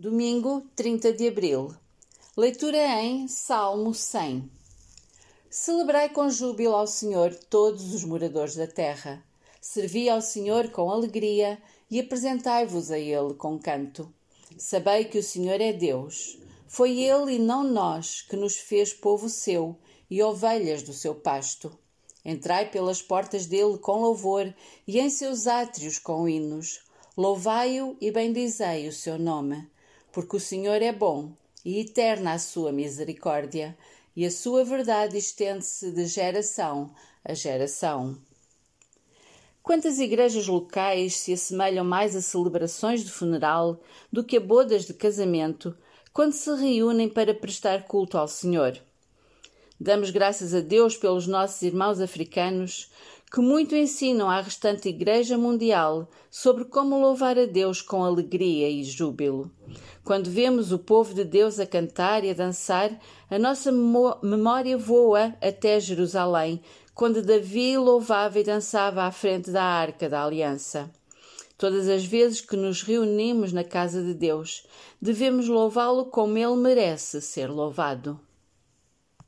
Domingo, 30 de abril. Leitura em Salmo 100. Celebrai com júbilo ao Senhor todos os moradores da terra. Servi ao Senhor com alegria e apresentai-vos a Ele com canto. Sabei que o Senhor é Deus. Foi Ele e não nós que nos fez povo seu e ovelhas do seu pasto. Entrai pelas portas dele com louvor e em seus átrios com hinos. Louvai-o e bendizei o seu nome porque o Senhor é bom e eterna a sua misericórdia, e a sua verdade estende-se de geração a geração. Quantas igrejas locais se assemelham mais a celebrações de funeral do que a bodas de casamento, quando se reúnem para prestar culto ao Senhor? Damos graças a Deus pelos nossos irmãos africanos que muito ensinam à restante Igreja Mundial sobre como louvar a Deus com alegria e júbilo. Quando vemos o povo de Deus a cantar e a dançar, a nossa memória voa até Jerusalém, quando Davi louvava e dançava à frente da arca da aliança. Todas as vezes que nos reunimos na casa de Deus, devemos louvá-lo como ele merece ser louvado.